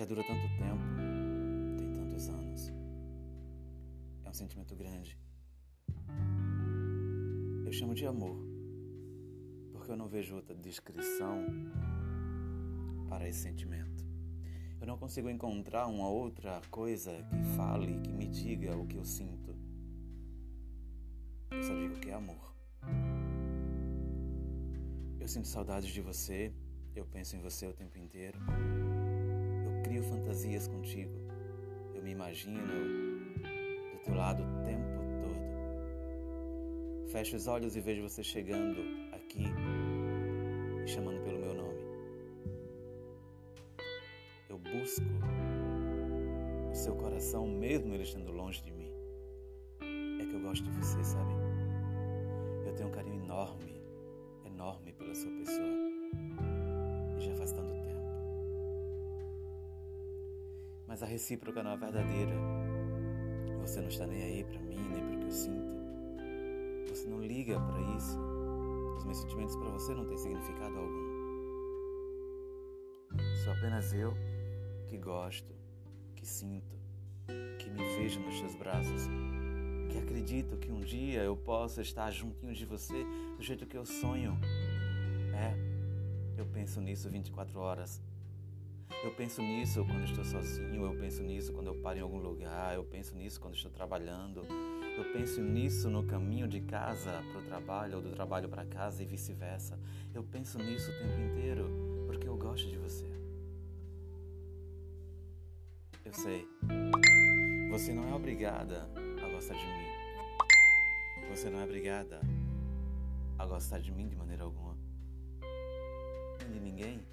já dura tanto tempo, tem tantos anos. É um sentimento grande. Eu chamo de amor, porque eu não vejo outra descrição para esse sentimento. Eu não consigo encontrar uma outra coisa que fale, que me diga o que eu sinto. Eu só digo que é amor. Eu sinto saudades de você, eu penso em você o tempo inteiro. Eu crio fantasias contigo. Eu me imagino do teu lado o tempo todo. Fecho os olhos e vejo você chegando aqui e chamando pelo meu nome. Eu busco o seu coração, mesmo ele estando longe de mim. É que eu gosto de você, sabe? Eu tenho um carinho enorme, enorme pela sua pessoa. Já faz tanto tempo. Mas a recíproca não é verdadeira. Você não está nem aí para mim, nem para o que eu sinto. Você não liga para isso. Os meus sentimentos para você não têm significado algum. Sou apenas eu que gosto, que sinto, que me vejo nos seus braços, que acredito que um dia eu possa estar juntinho de você do jeito que eu sonho. Eu penso nisso 24 horas. Eu penso nisso quando estou sozinho, eu penso nisso quando eu paro em algum lugar, eu penso nisso quando estou trabalhando, eu penso nisso no caminho de casa para o trabalho ou do trabalho para casa e vice-versa. Eu penso nisso o tempo inteiro porque eu gosto de você. Eu sei. Você não é obrigada a gostar de mim. Você não é obrigada a gostar de mim de maneira alguma. De ninguém.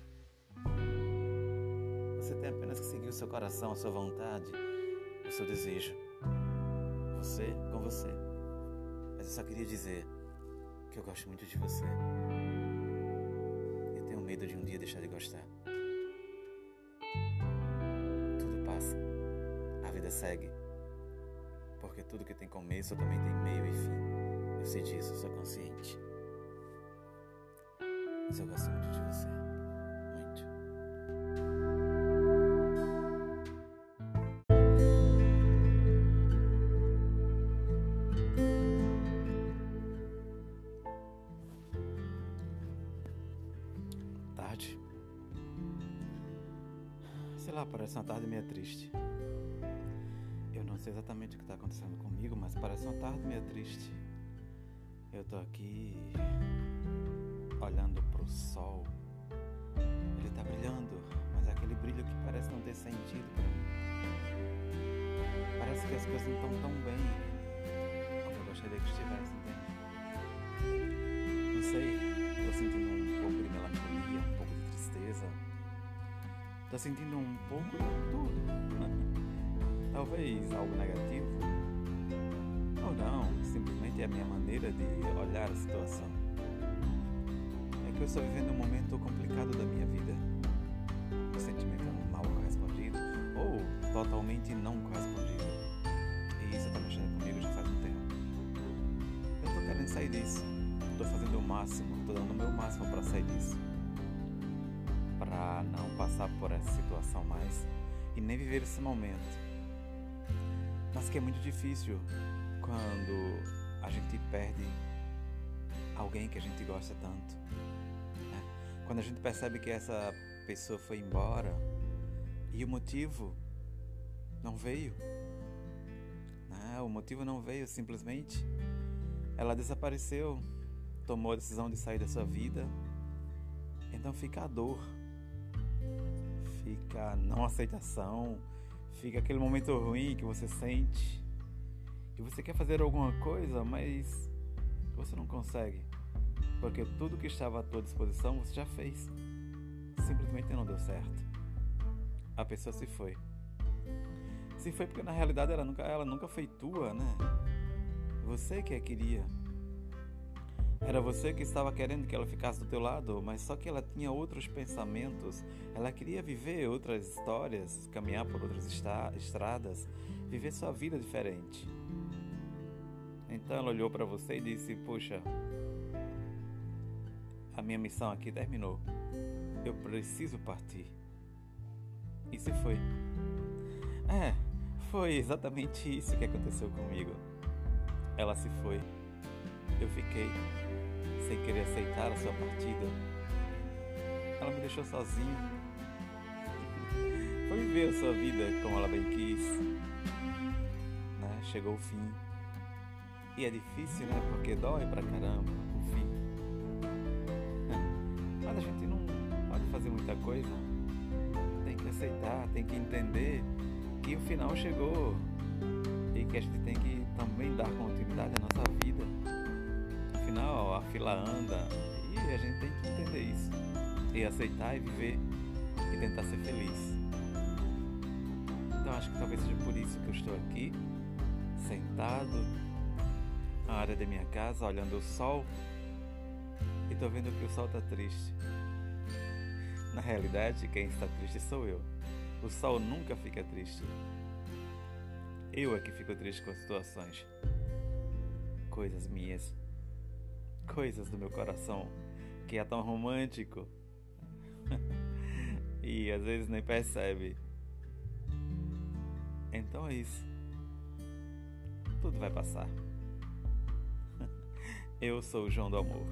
Você tem apenas que seguir o seu coração, a sua vontade, o seu desejo. Você com você. Mas eu só queria dizer que eu gosto muito de você. E tenho medo de um dia deixar de gostar. Tudo passa. A vida segue. Porque tudo que tem começo também tem meio e fim. Eu sei disso, sou consciente. Mas eu gosto muito de você. Muito. Tarde. Sei lá, parece uma tarde meio triste. Eu não sei exatamente o que está acontecendo comigo, mas parece uma tarde meio triste. Eu tô aqui sol. Ele tá brilhando, mas é aquele brilho que parece não ter sentido pra mim. Parece que as coisas não estão tão bem como eu gostaria que estivessem? Não sei, tô sentindo um pouco de melancolia, um pouco de tristeza. Tô sentindo um pouco de tudo. Talvez algo negativo. Ou não, simplesmente é a minha maneira de olhar a situação. Que eu estou vivendo um momento complicado da minha vida. O sentimento mal correspondido ou totalmente não correspondido. E isso está mexendo comigo já faz um tempo. Eu tô querendo sair disso. Tô fazendo o máximo, tô dando o meu máximo para sair disso. Para não passar por essa situação mais e nem viver esse momento. Mas que é muito difícil quando a gente perde alguém que a gente gosta tanto. Quando a gente percebe que essa pessoa foi embora e o motivo não veio. né? O motivo não veio simplesmente. Ela desapareceu, tomou a decisão de sair da sua vida. Então fica a dor, fica a não aceitação, fica aquele momento ruim que você sente e você quer fazer alguma coisa, mas você não consegue, porque tudo que estava à tua disposição você já fez, simplesmente não deu certo. A pessoa se foi. Se foi porque na realidade ela nunca, ela nunca foi tua, né? Você que a queria. Era você que estava querendo que ela ficasse do teu lado, mas só que ela tinha outros pensamentos. Ela queria viver outras histórias, caminhar por outras estradas, viver sua vida diferente. Então ela olhou para você e disse: Puxa, a minha missão aqui terminou. Eu preciso partir. e se foi. É, foi exatamente isso que aconteceu comigo. Ela se foi. Eu fiquei sem querer aceitar a sua partida. Ela me deixou sozinho. Foi viver a sua vida como ela bem quis. Né? Chegou o fim. E é difícil, né? Porque dói pra caramba a gente não pode fazer muita coisa. Tem que aceitar, tem que entender que o final chegou e que a gente tem que também dar continuidade à nossa vida. Afinal, a fila anda e a gente tem que entender isso e aceitar e viver e tentar ser feliz. Então acho que talvez seja por isso que eu estou aqui, sentado na área da minha casa, olhando o sol e estou vendo que o sol está triste. Na realidade, quem está triste sou eu. O sol nunca fica triste. Eu é que fico triste com as situações. Coisas minhas. Coisas do meu coração que é tão romântico. e às vezes nem percebe. Então é isso. Tudo vai passar. Eu sou o João do Amor.